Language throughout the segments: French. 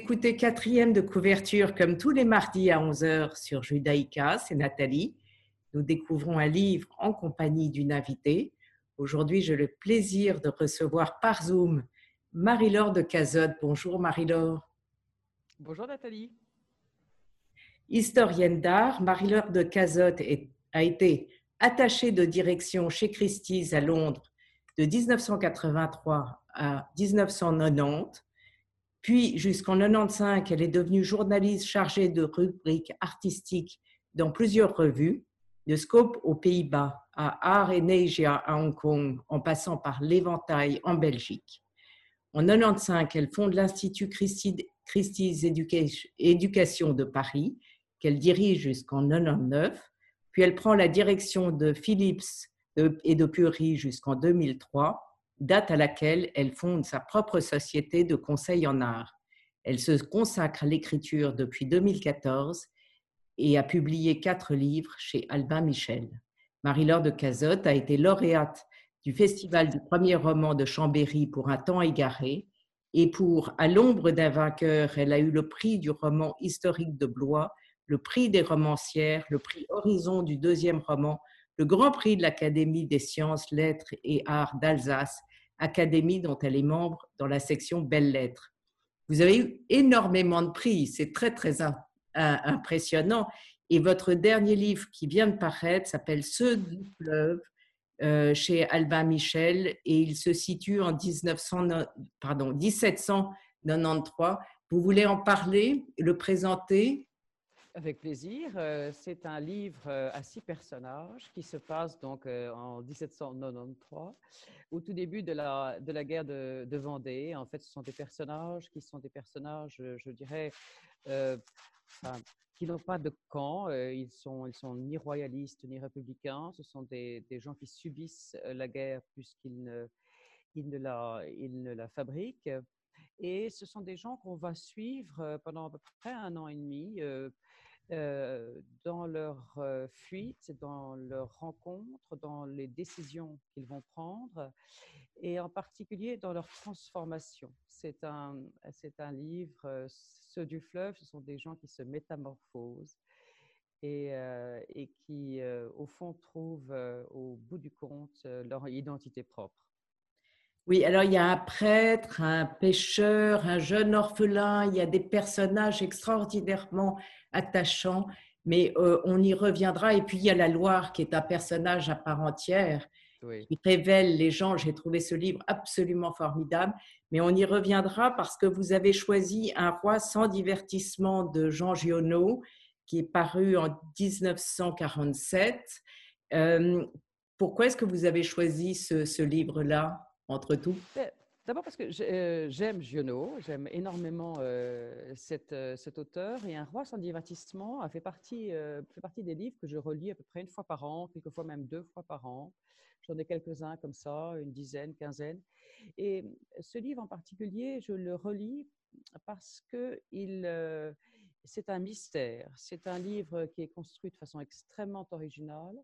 écoutez quatrième de couverture comme tous les mardis à 11h sur Judaïka, c'est Nathalie. Nous découvrons un livre en compagnie d'une invitée. Aujourd'hui, j'ai le plaisir de recevoir par Zoom Marie-Laure de Cazotte. Bonjour Marie-Laure. Bonjour Nathalie. Historienne d'art, Marie-Laure de Cazotte a été attachée de direction chez Christie's à Londres de 1983 à 1990. Puis, jusqu'en 95, elle est devenue journaliste chargée de rubriques artistiques dans plusieurs revues, de Scope aux Pays-Bas à Art and Asia à Hong Kong, en passant par l'Éventail en Belgique. En 95, elle fonde l'Institut Christie's Éducation de Paris, qu'elle dirige jusqu'en 99. Puis elle prend la direction de Philips et de Purie jusqu'en 2003, date à laquelle elle fonde sa propre société de conseil en art. Elle se consacre à l'écriture depuis 2014 et a publié quatre livres chez Albin Michel. Marie-Laure de Cazotte a été lauréate du Festival du premier roman de Chambéry pour Un temps égaré et pour À l'ombre d'un vainqueur, elle a eu le prix du roman historique de Blois, le prix des romancières, le prix Horizon du deuxième roman, le grand prix de l'Académie des sciences, lettres et arts d'Alsace, académie dont elle est membre dans la section Belles Lettres. Vous avez eu énormément de prix, c'est très très impressionnant. Et votre dernier livre qui vient de paraître s'appelle Ceux du fleuve euh, chez Albin Michel et il se situe en 1900, pardon, 1793. Vous voulez en parler, le présenter? Avec plaisir. Euh, c'est un livre euh, à six personnages qui se passe donc en 1793, au tout début de la, de la guerre de, Vendée. En fait, ce sont des personnages qui sont des personnages, je dirais, qui n'ont pas de camp. ils sont, ils sont ni royalistes ni républicains. Ce sont des, des gens qui subissent la guerre puisqu'ils ne, ils ne, la, ils ne la fabriquent. Et ce sont des gens qu'on va suivre pendant à peu près un an et demi dans leur fuite, dans leur rencontre, dans les décisions qu'ils vont prendre et en particulier dans leur transformation. C'est un, c'est un livre, ceux du fleuve, ce sont des gens qui se métamorphosent et, et qui, au fond, trouvent au bout du compte leur identité propre. Oui, alors il y a un prêtre, un pêcheur, un jeune orphelin, il y a des personnages extraordinairement attachants, mais on y reviendra. Et puis il y a la Loire qui est un personnage à part entière qui révèle les gens. J'ai trouvé ce livre absolument formidable, mais on y reviendra parce que vous avez choisi Un roi sans divertissement de Jean Giono, qui est paru en 1947. pourquoi est-ce que vous avez choisi ce livre-là? Entre tout? Ben, D'abord parce que euh, j'aime Giono, j'aime énormément euh, euh, cet auteur et Un roi sans divertissement a fait partie, des livres que je relis à peu près une fois par an, quelquefois même deux fois par an. J'en ai quelques-uns comme ça, une dizaine, quinzaine. Et ce livre en particulier, je le relis parce que c'est un mystère. C'est un livre qui est construit de façon extrêmement originale,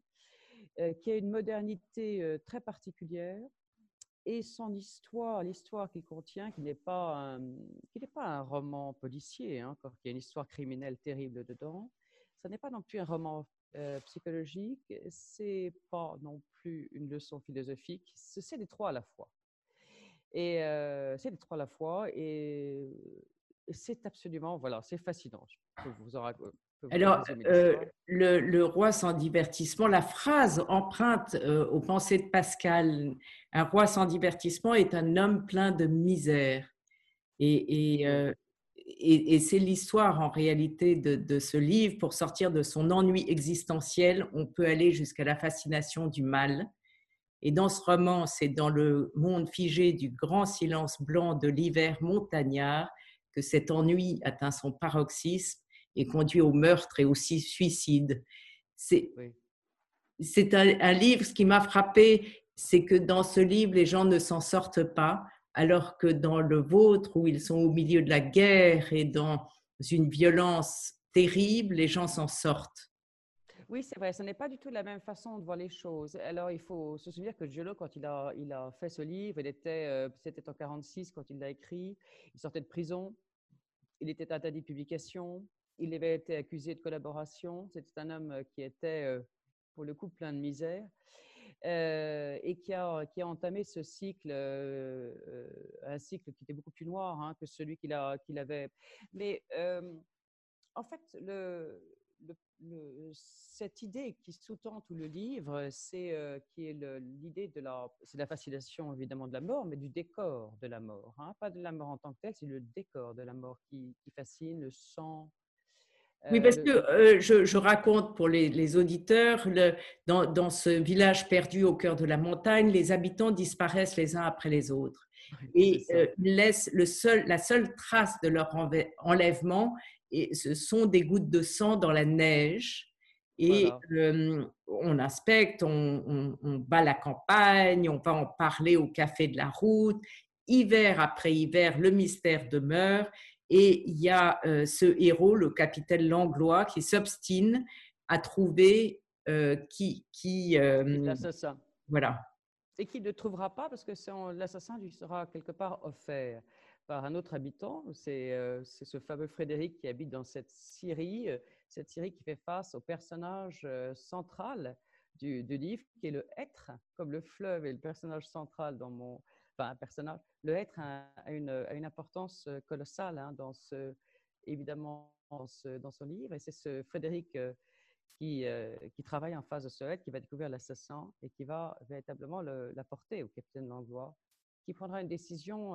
qui a une modernité très particulière et son histoire, l'histoire qu'il contient, qui n'est pas un, qui n'est pas un roman policier, hein, il y a une histoire criminelle terrible dedans. Ce n'est pas non plus un roman euh, psychologique, c'est pas non plus une leçon philosophique, c'est les trois à la fois. Et euh, c'est les trois à la fois, et c'est absolument, voilà, c'est fascinant. Je vous en, alors, euh, le, roi sans divertissement, la phrase emprunte euh, aux pensées de Pascal, un roi sans divertissement est un homme plein de misère. Et, euh, c'est l'histoire en réalité de, de, ce livre. Pour sortir de son ennui existentiel, on peut aller jusqu'à la fascination du mal. Et dans ce roman, c'est dans le monde figé du grand silence blanc de l'hiver montagnard que cet ennui atteint son paroxysme et conduit au meurtre et aussi suicide. C'est c'est un, livre, ce qui m'a frappé, c'est que dans ce livre, les gens ne s'en sortent pas, alors que dans le vôtre, où ils sont au milieu de la guerre et dans une violence terrible, les gens s'en sortent. Oui, c'est vrai, ce n'est pas du tout la même façon de voir les choses. Alors, il faut se souvenir que Giolo, quand il a, il a fait ce livre, il était, euh, c'était en 46 quand il l'a écrit, il sortait de prison, il était interdit de publication, il avait été accusé de collaboration. C'était un homme qui était, pour le coup, plein de misère. et qui a, qui entamé ce cycle, un cycle qui était beaucoup plus noir hein, que celui qu'il avait. Mais en fait, cette idée qui sous-tend tout le livre, c'est qui est l'idée de la, c'est la fascination évidemment de la mort, mais du décor de la mort, hein. pas de la mort en tant que telle, c'est le décor de la mort qui, fascine, le sang. Oui, parce que je, raconte pour les, auditeurs, le, dans, dans, ce village perdu au cœur de la montagne, les habitants disparaissent les uns après les autres. et ils laissent le seul, la seule trace de leur enlèvement, et ce sont des gouttes de sang dans la neige. Et on inspecte, on, on, bat la campagne, on va en parler au café de la route. Hiver après hiver, le mystère demeure. Et il y a ce héros, le capitaine Langlois, qui s'obstine à trouver qui. qui L'assassin. Voilà. Et qui ne trouvera pas parce que l'assassin lui sera quelque part offert par un autre habitant. C'est ce fameux Frédéric qui habite dans cette Syrie, cette Syrie qui fait face au personnage central du, livre, qui est le être, comme le fleuve est le personnage central dans mon. Le être a, une, importance colossale hein, dans ce, évidemment dans, ce, dans son livre. Et c'est ce Frédéric qui, qui, travaille en face de ce être, qui va découvrir l'assassin et qui va véritablement l'apporter au capitaine Langlois, qui prendra une décision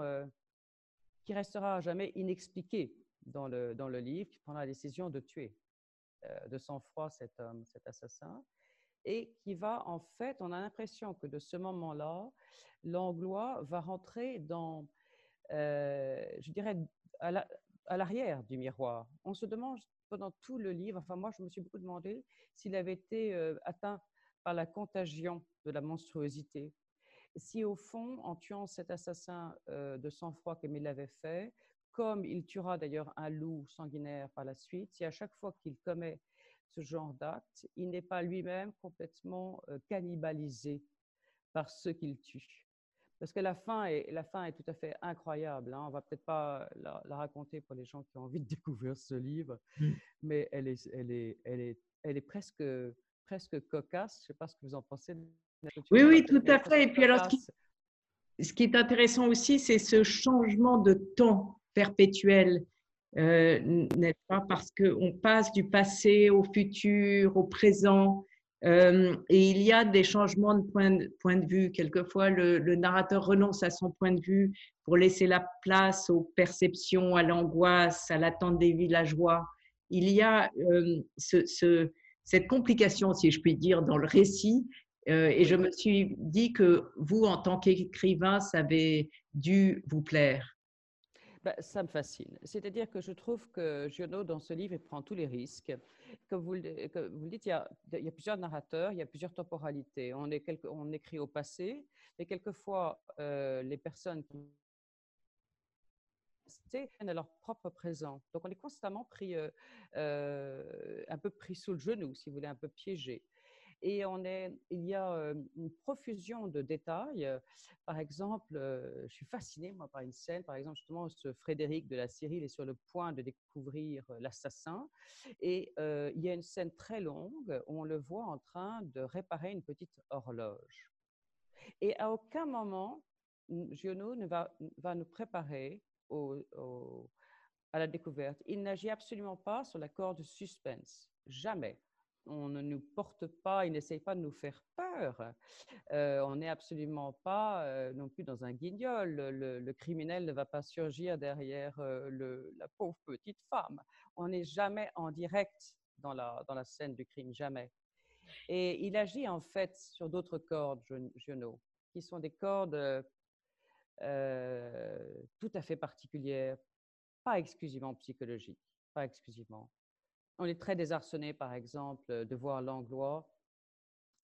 qui restera à jamais inexpliqué dans le, dans le livre, qui prendra la décision de tuer euh, de sang-froid cet homme, cet assassin, et qui va en fait, on a l'impression que de ce moment-là, Langlois va rentrer dans, euh, je dirais, à l'arrière du miroir. On se demande pendant tout le livre, enfin moi je me suis beaucoup demandé s'il avait été euh, atteint par la contagion de la monstruosité, si au fond, en tuant cet assassin de sang-froid comme il l'avait fait, comme il tuera d'ailleurs un loup sanguinaire par la suite, si à chaque fois qu'il commet ce genre d'acte, il n'est pas lui-même complètement cannibalisé par ceux qu'il tue. Parce que la fin est, la fin est tout à fait incroyable. Hein. On va peut-être pas la, raconter pour les gens qui ont envie de découvrir ce livre, mmh. mais elle est, elle est, elle est, elle est presque, presque cocasse. Je ne sais pas ce que vous en pensez. Oui, oui, tout à fait. Et puis alors, ce qui, est intéressant aussi, c'est ce changement de temps perpétuel, euh, n'est-ce pas Parce qu'on passe du passé au futur, au présent, euh, et il y a des changements de point, de point de vue. Quelquefois, le, narrateur renonce à son point de vue pour laisser la place aux perceptions, à l'angoisse, à l'attente des villageois. Il y a euh, ce, cette complication, si je puis dire, dans le récit et je me suis dit que vous, en tant qu'écrivain, ça avait dû vous plaire. Ben, ça me fascine. C'est-à-dire que je trouve que Giono, dans ce livre, il prend tous les risques. Comme vous, le dites, il y, a, plusieurs narrateurs, il y a plusieurs temporalités. On, écrit au passé, mais quelquefois, euh, les personnes qui à leur propre présent. Donc, on est constamment pris, euh, un peu pris sous le genou, si vous voulez, un peu piégé. Et il y a une profusion de détails. Par exemple, je suis fascinée moi, par une scène, par exemple, justement, ce Frédéric de la Syrie, il est sur le point de découvrir l'assassin. Et il y a une scène très longue où on le voit en train de réparer une petite horloge. Et à aucun moment, Giono ne va nous préparer à la découverte. Il n'agit absolument pas sur la corde suspense. Jamais on ne nous porte pas, il n'essaye pas de nous faire peur. Euh, on n'est absolument pas euh, non plus dans un guignol. Le, criminel ne va pas surgir derrière euh, la pauvre petite femme. On n'est jamais en direct dans la, dans la scène du crime, jamais. Et il agit en fait sur d'autres cordes, Giono, qui sont des cordes tout à fait particulières, pas exclusivement psychologiques, pas exclusivement. On est très désarçonné, par exemple, de voir Langlois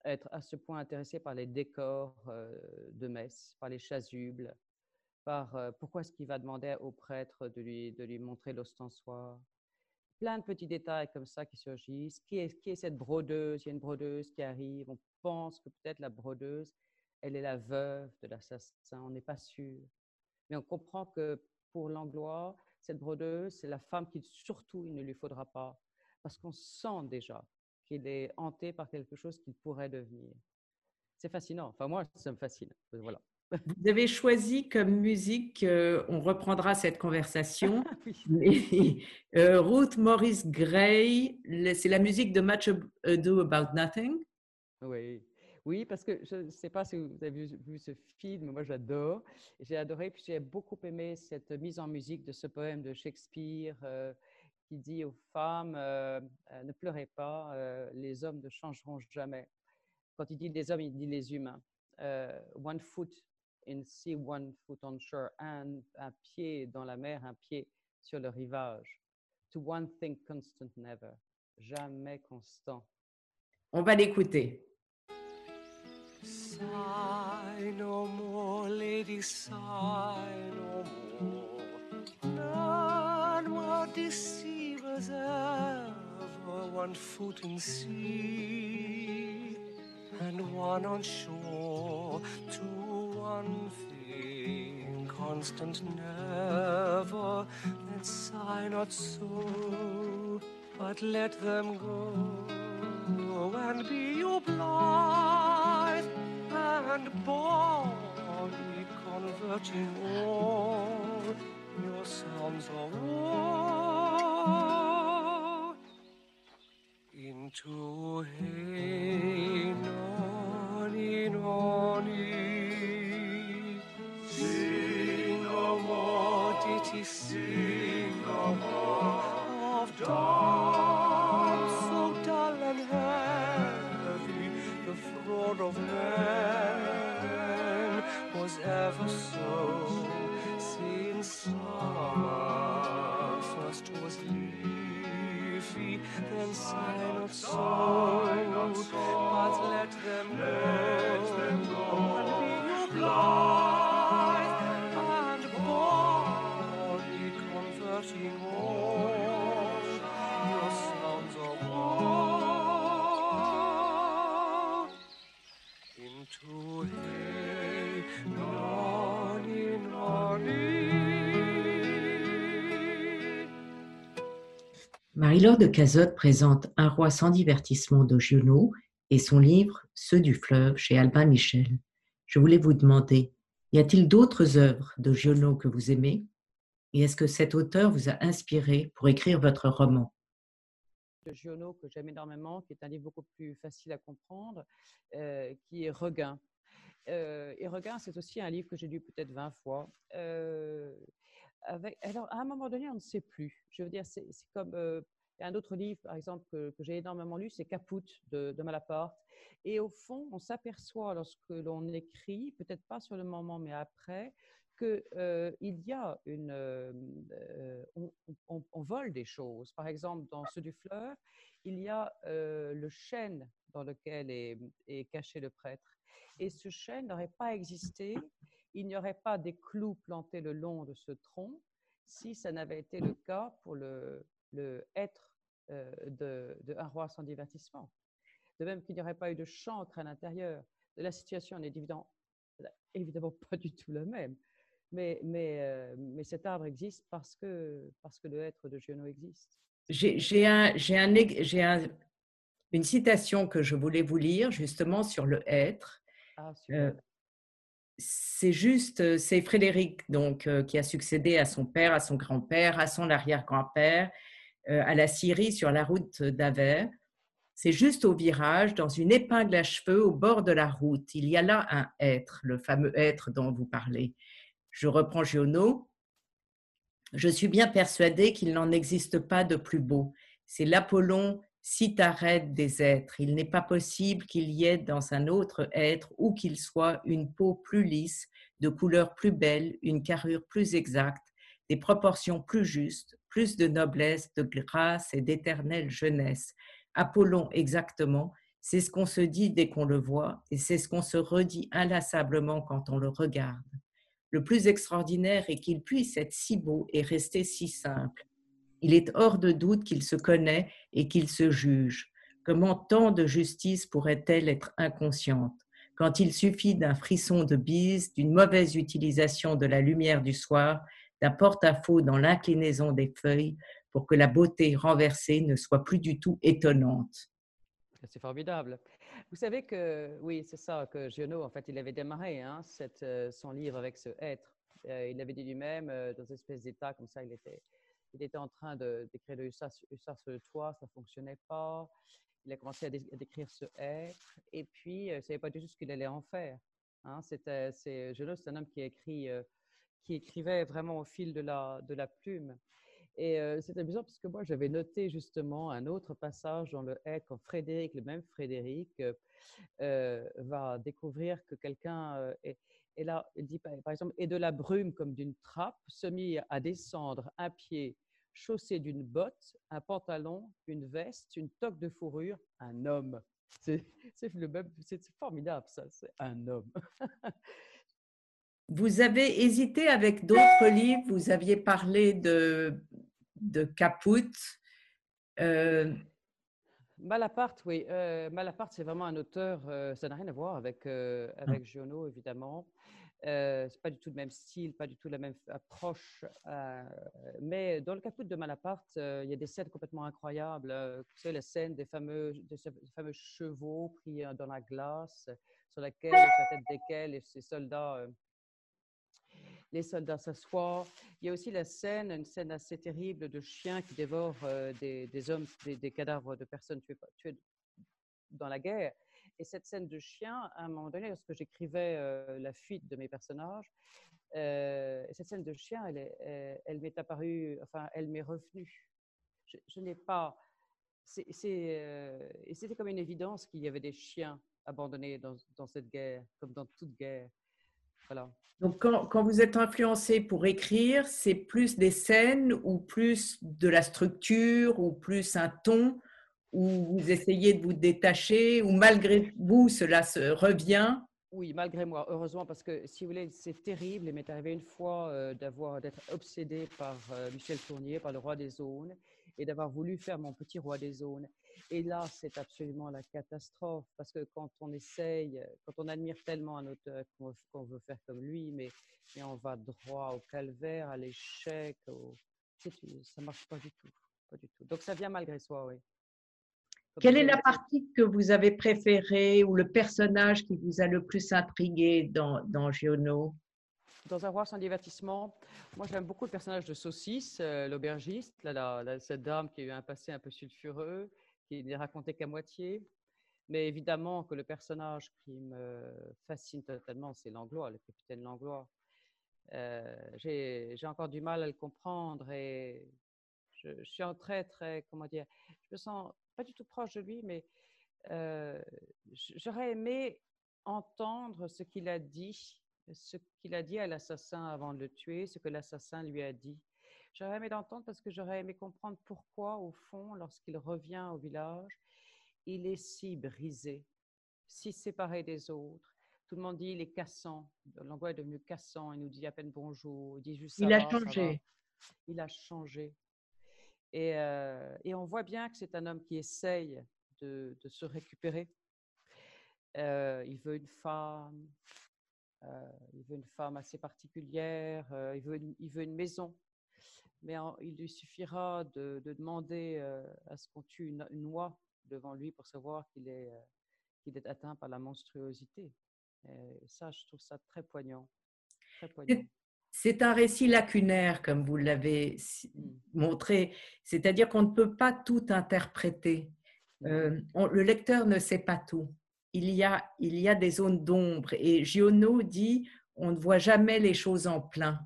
être à ce point intéressé par les décors de messe, par les chasubles, par pourquoi est-ce qu'il va demander au prêtre de lui, de lui montrer l'ostensoir? Plein de petits détails comme ça qui surgissent. Qui est, qui est cette brodeuse? Il y a une brodeuse qui arrive. On pense que peut-être la brodeuse, elle est la veuve de l'assassin. On n'est pas sûr. Mais on comprend que pour Langlois, cette brodeuse, c'est la femme qui surtout il ne lui faudra pas, parce qu'on sent déjà qu'il est hanté par quelque chose qu'il pourrait devenir. C'est fascinant. Enfin, moi, ça me fascine. Voilà. Vous avez choisi comme musique, euh, on reprendra cette conversation, euh, Ruth Morris Gray, c'est la musique de Much Ado About Nothing. Oui. Oui, parce que je ne sais pas si vous avez vu, ce film, moi j'adore. J'ai adoré, puis j'ai beaucoup aimé cette mise en musique de ce poème de Shakespeare euh, qui dit aux femmes Ne pleurez pas, les hommes ne changeront jamais. Quand il dit les hommes, il dit les humains. one foot in sea, one foot on shore. Un, un pied dans la mer, un pied sur le rivage. To one thing constant never. Jamais constant. On va l'écouter. Sigh no more, lady, sigh no more. None were deceivers ever. One foot in sea and one on shore. To one thing constant, never. Then sigh not so, but let them go and be you blithe and body converting all your sounds of woe To heave, noni, noni. Sing no more, did he sing no more? of dawn so dull and heavy the fraud of man was ever so then silent so but let them go and be you blithe Marie-Laure de Cazotte présente Un roi sans divertissement de Giono et son livre Ceux du fleuve chez Albin Michel. Je voulais vous demander, y a-t-il d'autres œuvres de Giono que vous aimez? Et est-ce que cet auteur vous a inspiré pour écrire votre roman? De Giono que j'aime énormément, qui est un livre beaucoup plus facile à comprendre, euh, qui est Regain. Euh, et Regain, c'est aussi un livre que j'ai lu peut-être 20 fois. Euh, avec, alors, à un moment donné, on ne sait plus. Je veux dire, c'est c'est comme euh, un autre livre, par exemple, que, j'ai énormément lu, c'est Caput de, Malaparte. Et au fond, on s'aperçoit lorsque l'on écrit, peut-être pas sur le moment, mais après, qu'il euh, y a une. euh, on, vole des choses. Par exemple, dans ceux du fleuve, il y a euh, le chêne dans lequel est, est caché le prêtre. Et ce chêne n'aurait pas existé, il n'y aurait pas des clous plantés le long de ce tronc si ça n'avait été le cas pour le, le être euh, de, de Un roi sans divertissement. De même qu'il n'y aurait pas eu de chancre à l'intérieur. La situation n'est évidemment, évidemment pas du tout la même. Mais, mais, euh, mais cet arbre existe parce que, parce que le être de Giono existe. J'ai un, un, un- une citation que je voulais vous lire justement sur le être. Ah, Euh, c'est juste, euh, c'est Frédéric donc qui a succédé à son père, à son grand-père, à son arrière-grand-père, à la Syrie sur la route d'Aver. C'est juste au virage, dans une épingle à cheveux au bord de la route. Il y a là un être, le fameux être dont vous parlez. Je reprends Giono. Je suis bien persuadée qu'il n'en existe pas de plus beau. C'est l'Apollon citarette des êtres. Il n'est pas possible qu'il y ait dans un autre être, où qu'il soit, une peau plus lisse, de couleur plus belle, une carrure plus exacte, des proportions plus justes, plus de noblesse, de grâce et d'éternelle jeunesse. Apollon exactement, c'est ce qu'on se dit dès qu'on le voit, et c'est ce qu'on se redit inlassablement quand on le regarde. Le plus extraordinaire est qu'il puisse être si beau et rester si simple. Il est hors de doute qu'il se connaît et qu'il se juge. Comment tant de justice pourrait-elle être inconsciente? Quand il suffit d'un frisson de bise, d'une mauvaise utilisation de la lumière du soir, d'un porte-à-faux dans l'inclinaison des feuilles pour que la beauté renversée ne soit plus du tout étonnante. C'est formidable. Vous savez que, oui, c'est ça, que Giono, en fait, il avait démarré hein, euh, son livre avec ce être. Euh, il avait dit lui-même, euh, dans une espèce d'état comme ça, il était, il était en train d'écrire le hussard, sur le toit, ça ne fonctionnait pas. Il a commencé à, dé- décrire ce être, et puis, il ne savait pas du tout ce qu'il allait en faire. Hein. C'était, c'est, Giono, c'est un homme qui, a écrit, qui écrivait vraiment au fil de la, de la plume. Et euh, c'est amusant parce que moi, j'avais noté justement un autre passage dans le être quand Frédéric, le même Frédéric, euh, euh, va découvrir que quelqu'un est, là. Il dit par exemple, et de la brume comme d'une trappe, se mit à descendre un pied chaussé d'une botte, un pantalon, une veste, une toque de fourrure, un homme. C'est formidable ça, c'est un homme. Vous avez hésité avec d'autres livres, vous aviez parlé de, de Caput. Euh, Malaparte, oui. Euh, Malaparte, c'est vraiment un auteur, euh, ça n'a rien à voir avec, avec Giono, évidemment. Euh, c'est pas du tout le même style, pas du tout la même approche. euh, mais dans le caput de Malaparte, euh, il y a des scènes complètement incroyables. Vous savez, la scène des fameux, des fameux chevaux pris dans la glace, sur laquelle, sur la tête desquels ces soldats, les soldats s'assoient. Il y a aussi la scène, une scène assez terrible de chiens qui dévorent euh, des, hommes, des, cadavres de personnes tuées, dans la guerre. Et cette scène de chien, à un moment donné, lorsque j'écrivais euh, la fuite de mes personnages, euh, cette scène de chien, elle, est- elle, elle m'est apparue, enfin, elle m'est revenue. Je, n'ai pas. et c'était comme une évidence qu'il y avait des chiens abandonnés dans cette guerre, comme dans toute guerre. Voilà. donc, quand, quand vous êtes influencé pour écrire, c'est plus des scènes ou plus de la structure ou plus un ton où vous essayez de vous détacher ou malgré vous, cela se revient? Oui, malgré moi, heureusement, parce que si vous voulez, c'est terrible. Il m'est arrivé une fois euh, d'avoir d'être obsédé par euh, Michel Tournier, par le roi des zones, et d'avoir voulu faire mon petit roi des zones. Et là, c'est absolument la catastrophe, parce que quand on essaye, quand on admire tellement un auteur qu'on veut faire comme lui, mais, mais on va droit au calvaire, à l'échec, au... ça marche pas du tout, pas du tout. Donc ça vient malgré soi, oui. Quelle est la partie que vous avez préférée ou le personnage qui vous a le plus intrigué dans, dans Giono? Dans Un roi sans divertissement, moi j'aime beaucoup le personnage de Saucisse, euh, l'aubergiste, là, là, là, cette dame qui a eu un passé un peu sulfureux, qui n'est raconté qu'à moitié. Mais évidemment que le personnage qui me fascine totalement, c'est Langlois, le capitaine Langlois. Euh, J'ai encore du mal à le comprendre et je, suis en très, très, comment dire, je me sens pas du tout proche de lui, mais euh, j'aurais aimé entendre ce qu'il a dit, ce qu'il a dit à l'assassin avant de le tuer, ce que l'assassin lui a dit. J'aurais aimé l'entendre parce que j'aurais aimé comprendre pourquoi, au fond, lorsqu'il revient au village, il est si brisé, si séparé des autres. Tout le monde dit il est cassant. Langlois est devenu cassant. Il nous dit à peine bonjour. Il dit juste ça Il a va, ça va. changé. Il a changé. Et, euh, et on voit bien que c'est un homme qui essaye de, de se récupérer. Euh, il veut une femme, euh, il veut une femme assez particulière, euh, il, veut une, il veut une maison. Mais en- il lui suffira de, de demander euh, à ce qu'on tue une, une oie devant lui pour savoir qu'il est, euh, qu'il est atteint par la monstruosité. Et ça, je trouve ça très poignant. Très poignant. C'est un récit lacunaire, comme vous l'avez si- Mm. montré, c'est-à-dire qu'on ne peut pas tout interpréter. Euh, on- le lecteur ne sait pas tout. Il y a, il y a des zones d'ombre et Giono dit on ne voit jamais les choses en plein.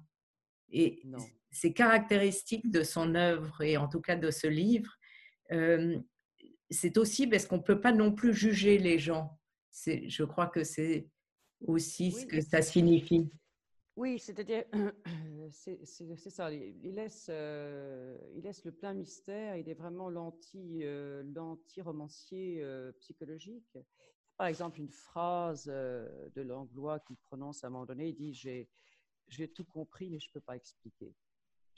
Et Non. C'est caractéristique de son œuvre et en tout cas de ce livre. Euh, c'est aussi parce qu'on ne peut pas non plus juger les gens. Je crois que c'est aussi ce que ça signifie. Oui, c'est-à-dire, c'est ça, il laisse, euh, il laisse le plein mystère, il est vraiment euh, l'anti-romancier euh, psychologique. Par exemple, une phrase de Langlois qu'il prononce à un moment donné, il dit j'ai tout compris, mais je ne peux pas expliquer.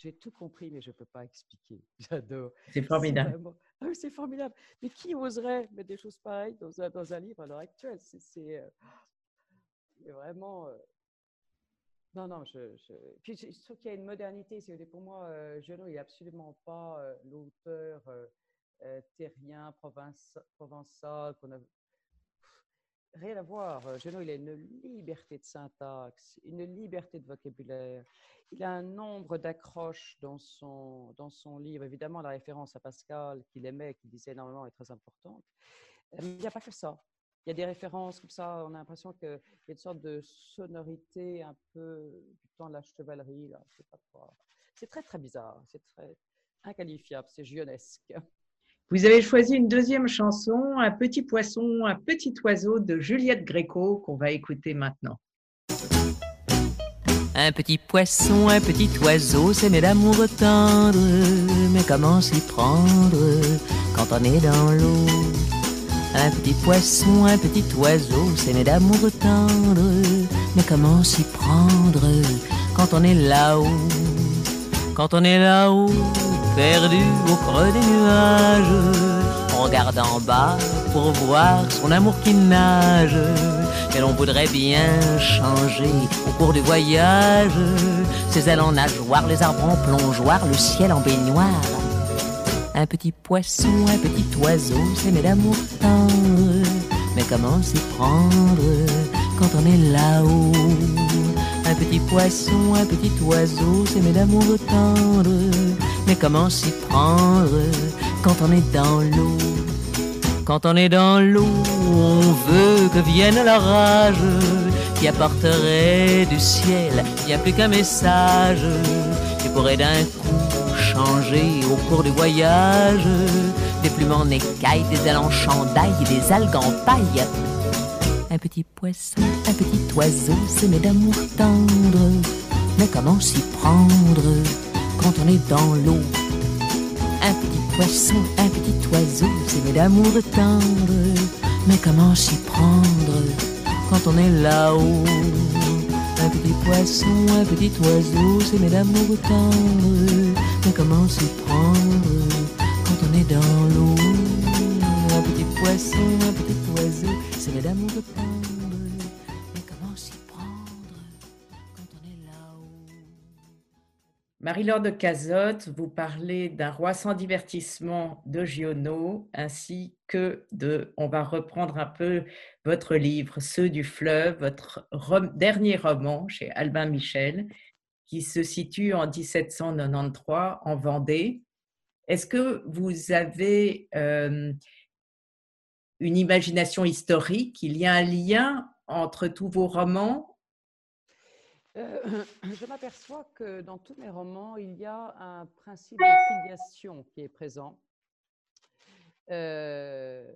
J'ai tout compris, mais je ne peux pas expliquer. J'adore. C'est formidable. vraiment- Ah oui, c'est formidable. Mais qui oserait mettre des choses pareilles dans un, dans un livre à l'heure actuelle? C'est euh, vraiment. euh, Non, non, je, je... Puis je trouve qu'il y a une modernité. C'est pour moi, euh, Genot n'est absolument pas euh, l'auteur euh, terrien, provençal, qu'on a... Rien à voir. Genot, il a une liberté de syntaxe, une liberté de vocabulaire. Il a un nombre d'accroches dans son, dans son livre. Évidemment, la référence à Pascal, qu'il aimait, qu'il disait énormément, est très importante. Mais il n'y a pas que ça il y a des références comme ça, on a l'impression qu'il y a une sorte de sonorité un peu du temps de la chevalerie. C'est très, très bizarre. C'est très inqualifiable. C'est gionesque. Vous avez choisi une deuxième chanson, Un petit poisson, un petit oiseau de Juliette Gréco qu'on va écouter maintenant. Un petit poisson, un petit oiseau, c'est mes d'amour tendre. Mais comment s'y prendre quand on est dans l'eau? Un petit poisson, un petit oiseau, c'est mes d'amour tendre. Mais comment s'y prendre quand on est là-haut? Quand on est là-haut, perdu au creux des nuages, regarde en bas pour voir son amour qui nage. Et l'on voudrait bien changer au cours du voyage. Ses ailes en nageoire, les arbres en plongeoir, le ciel en baignoire un petit poisson, un petit oiseau, c'est mes d'amour tendre. Mais comment s'y prendre quand on est là-haut? Un petit poisson, un petit oiseau, c'est mes d'amour tendre. Mais comment s'y prendre quand on est dans l'eau? Quand on est dans l'eau, on veut que vienne l'orage qui apporterait du ciel, il n'y a plus qu'un message qui pourrait d'un coup changer au cours du voyage. Des plumes en écailles, des ailes en chandail et des algues en paille. Un petit poisson, un petit oiseau, c'est d'amour tendre. Mais comment s'y prendre quand on est dans l'eau Un petit poisson, un petit oiseau, c'est mes d'amour tendre. Mais comment s'y prendre quand on est là-haut? Un petit poisson, un petit oiseau, c'est mes d'amour tendre. Mais comment s'y prendre quand on est dans l'eau? Un petit poisson, un petit oiseau, c'est mes d'amour tendre. Marie-Laure de Cazotte, vous parlez d'un roi sans divertissement de Giono, ainsi que de, on va reprendre un peu votre livre, Ceux du fleuve, votre dernier roman chez Albin Michel, qui se situe en 1793 en Vendée. Est-ce que vous avez euh, une imagination historique? Il y a un lien entre tous vos romans euh, Je m'aperçois que dans tous mes romans, il y a un principe de filiation qui est présent. Euh,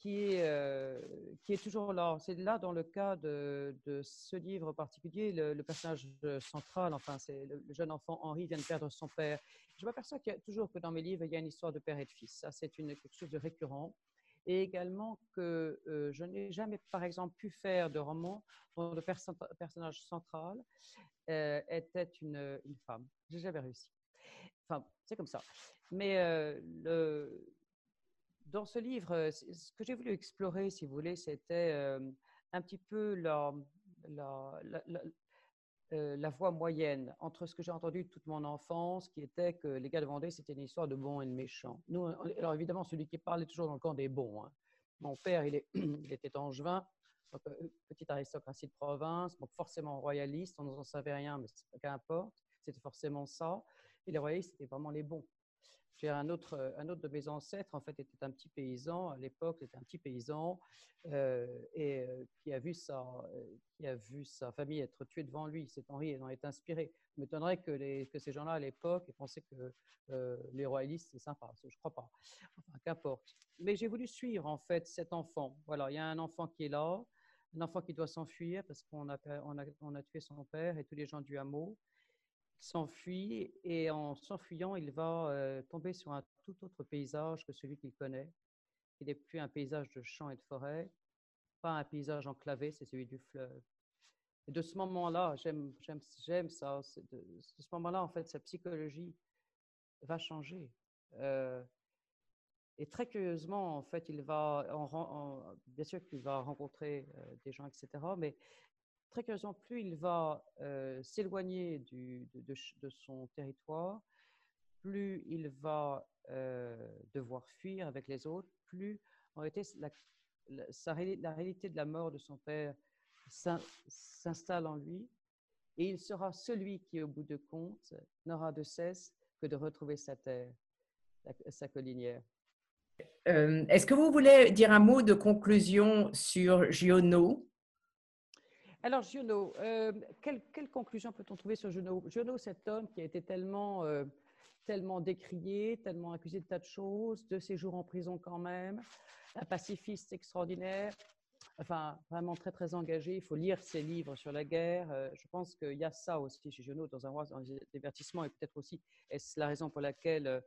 qui, est, euh, qui est toujours là. C'est là dans le cas de, ce livre particulier, le, personnage central, enfin, c'est le, jeune enfant Henri vient de perdre son père. Je m'aperçois qu'il y a toujours que dans mes livres, il y a une histoire de père et de fils. Ça, c'est quelque chose de récurrent. Et également que euh, je n'ai jamais, par exemple, pu faire de roman dont le personnage central était une, une femme. J'ai jamais réussi. Enfin, c'est comme ça. Mais le, dans ce livre, euh, ce que j'ai voulu explorer, si vous voulez, c'était euh, un petit peu la, euh, la, voie moyenne entre ce que j'ai entendu toute mon enfance, qui était que les gars de Vendée, c'était une histoire de bons et de méchants. Nous, alors évidemment, celui qui parle est toujours dans le camp des bons. Hein. Mon père, il, est, il était angevin, donc, petite aristocratie de province, forcément royaliste, on n'en savait rien, mais qu'importe, c'était forcément ça. Et les royalistes, c'était vraiment les bons. Un autre, euh, un autre de mes ancêtres, en fait, était un petit paysan. À l'époque, c'était un petit paysan euh, et euh, qui, a vu sa, qui a vu sa famille être tuée devant lui. C'est Henri et en est inspiré. Je m'étonnerais que, que ces gens-là, à l'époque, aient pensé que les royalistes, c'est sympa. Je ne crois pas. Enfin, qu'importe. Mais j'ai voulu suivre, en fait, cet enfant. Voilà, il y a un enfant qui est là, un enfant qui doit s'enfuir parce qu'on a, on a, on a tué son père et tous les gens du hameau s'enfuit et en s'enfuyant, il va euh, tomber sur un tout autre paysage que celui qu'il connaît. Il n'est plus un paysage de champs et de forêts, pas un paysage enclavé, c'est celui du fleuve. Et de ce moment-là, j'aime, ça. De, ce moment-là, en fait, sa psychologie va changer. Euh, et très curieusement, en fait, il va, en, bien sûr qu'il va rencontrer euh, des gens, etc. Mais très curieusement, plus il va euh, s'éloigner de, son territoire, plus il va euh, devoir fuir avec les autres, plus la, réalité de la mort de son père s'in- s'installe en lui et il sera celui qui, au bout de compte, n'aura de cesse que de retrouver sa terre, sa collinière. Euh, Est-ce que vous voulez dire un mot de conclusion sur Giono? Alors, Giono, euh, quelle, conclusion peut-on trouver sur Giono? Giono, cet homme qui a été tellement, euh, tellement décrié, tellement accusé de tas de choses, de séjours en prison quand même, un pacifiste extraordinaire, enfin, vraiment très, très engagé. Il faut lire ses livres sur la guerre. Euh, je pense qu'il y a ça aussi chez Giono dans un roi, dans divertissements, et peut-être aussi, est-ce la raison pour laquelle,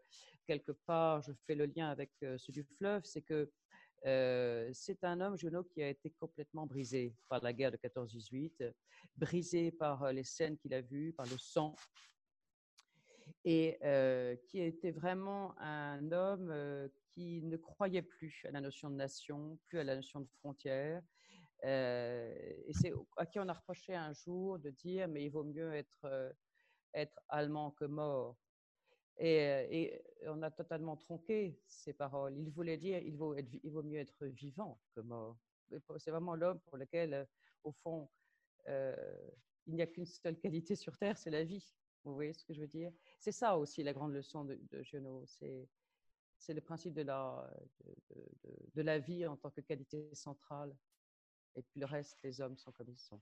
quelque part, je fais le lien avec ceux du fleuve, c'est que euh, c'est un homme, Junot, qui a été complètement brisé par la guerre de 14-18, euh, brisé par euh, les scènes qu'il a vues, par le sang, et euh, qui était vraiment un homme qui ne croyait plus à la notion de nation, plus à la notion de frontière. Et c'est à qui on a reproché un jour de dire mais il vaut mieux être allemand que mort. Et, euh, et on a totalement tronqué ces paroles. Il voulait dire il vaut, mieux être vivant que mort. C'est vraiment l'homme pour lequel, euh, au fond, euh, il n'y a qu'une seule qualité sur Terre, c'est la vie. Vous voyez ce que je veux dire? C'est ça aussi la grande leçon de, de. C'est le principe de la vie en tant que qualité centrale. Et puis le reste, les hommes sont comme ils sont.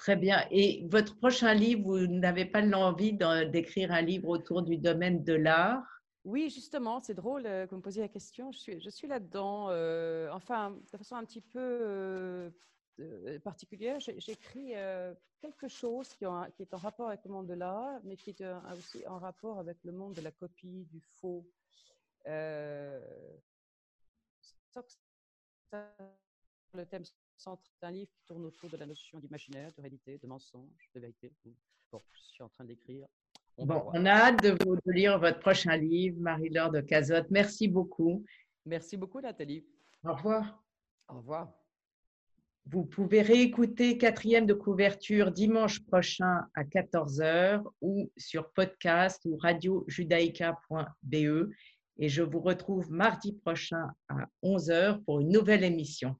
Très bien. Et votre prochain livre, vous n'avez pas l'envie d'écrire un livre autour du domaine de l'art? Oui, justement, c'est drôle euh, que vous me posiez la question. Je suis, là-dedans, euh, enfin, de façon un petit peu euh, particulière. J'écris quelque chose qui, est en rapport avec le monde de l'art, mais qui est aussi en rapport avec le monde de la copie, du faux. Le thème central d'un livre qui tourne autour de la notion d'imaginaire, de réalité, de mensonge, de vérité. Bon, je suis en train d'écrire. On Bon, a hâte de, vous, de lire votre prochain livre, Marie-Laure de Cazotte. Merci beaucoup. Merci beaucoup, Nathalie. Au revoir. Au revoir. Vous pouvez réécouter quatrième de couverture dimanche prochain à 14h ou sur podcast ou radiojudaïca.be. Et je vous retrouve mardi prochain à 11h pour une nouvelle émission.